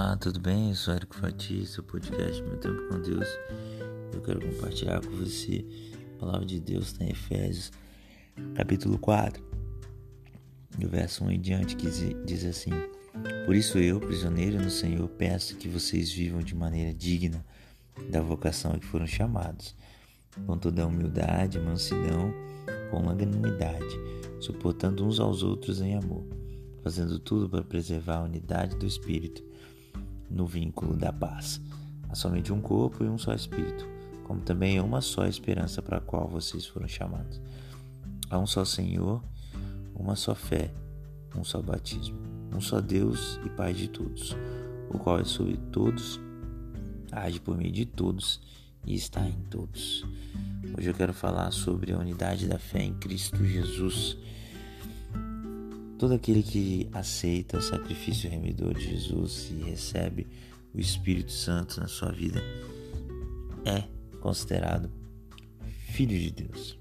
Olá, tudo bem? Eu sou Eric Fati, seu podcast Meu Tempo com Deus. Eu quero compartilhar com você a palavra de Deus em Efésios, capítulo 4, do verso 1 em diante, que diz assim: Por isso eu, prisioneiro no Senhor, peço que vocês vivam de maneira digna da vocação a que foram chamados, com toda humildade, mansidão, com magnanimidade, suportando uns aos outros em amor, fazendo tudo para preservar a unidade do Espírito no vínculo da paz. Há somente um corpo e um só Espírito, como também é uma só esperança para a qual vocês foram chamados. Há um só Senhor, uma só fé, um só batismo, um só Deus e Pai de todos, o qual é sobre todos, age por meio de todos e está em todos. Hoje eu quero falar sobre a unidade da fé em Cristo Jesus. Todo aquele que aceita o sacrifício remidor de Jesus e recebe o Espírito Santo na sua vida é considerado filho de Deus.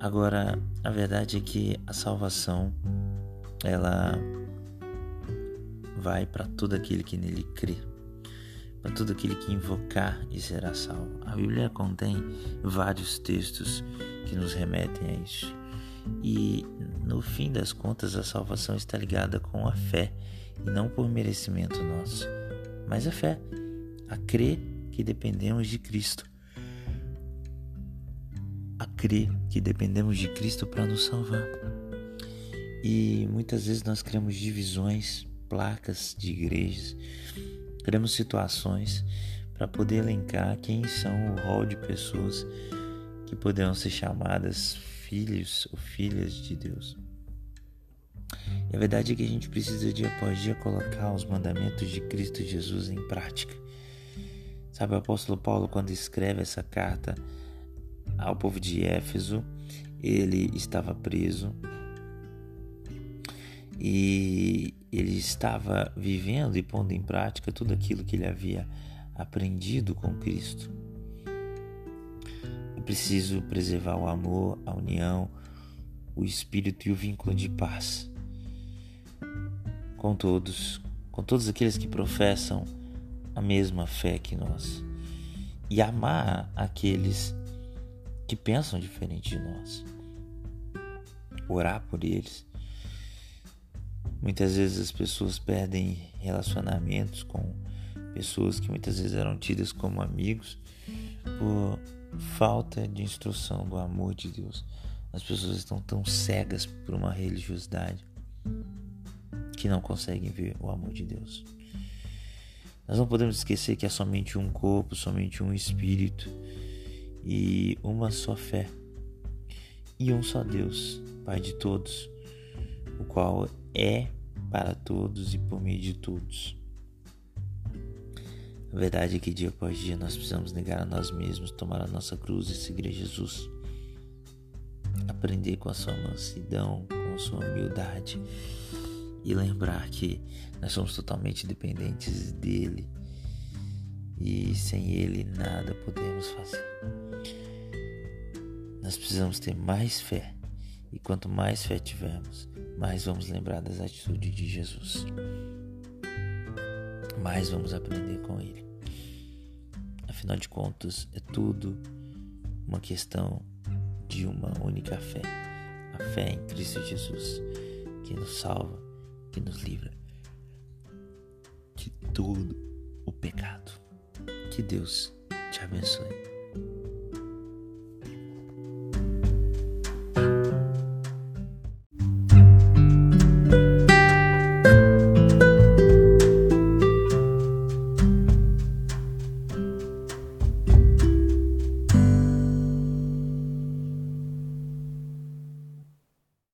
Agora, a verdade é que a salvação ela vai para todo aquele que nele crê, para todo aquele que invocar e será salvo. A Bíblia contém vários textos que nos remetem a isso. E no fim das contas, a salvação está ligada com a fé e não por merecimento nosso, mas a fé, a crer que dependemos de Cristo, a crer que dependemos de Cristo para nos salvar. E muitas vezes nós criamos divisões, placas de igrejas, criamos situações para poder elencar quem são o rol de pessoas que poderão ser chamadas filhos ou filhas de Deus. E a verdade é que a gente precisa dia após dia colocar os mandamentos de Cristo Jesus em prática. Sabe, o apóstolo Paulo, quando escreve essa carta ao povo de Éfeso, ele estava preso e ele estava vivendo e pondo em prática tudo aquilo que ele havia aprendido com Cristo. É preciso preservar o amor, a união, o espírito e o vínculo de paz com todos, com todos aqueles que professam a mesma fé que nós, e amar aqueles que pensam diferente de nós, orar por eles. Muitas vezes as pessoas perdem relacionamentos com pessoas que muitas vezes eram tidas como amigos por falta de instrução do amor de Deus. As pessoas estão tão cegas por uma religiosidade que não conseguem ver o amor de Deus. Nós não podemos esquecer que há somente um corpo, somente um espírito e uma só fé e um só Deus, Pai de todos, o qual é para todos e por meio de todos. A verdade é que dia após dia nós precisamos negar a nós mesmos, tomar a nossa cruz e seguir Jesus. Aprender com a sua mansidão, com a sua humildade e lembrar que nós somos totalmente dependentes dele e sem ele nada podemos fazer. Nós precisamos ter mais fé e quanto mais fé tivermos, mais vamos lembrar das atitudes de Jesus mais vamos aprender com ele. Afinal de contas, é tudo uma questão de uma única fé, a fé em Cristo Jesus, que nos salva, que nos livra de todo o pecado. Que Deus te abençoe.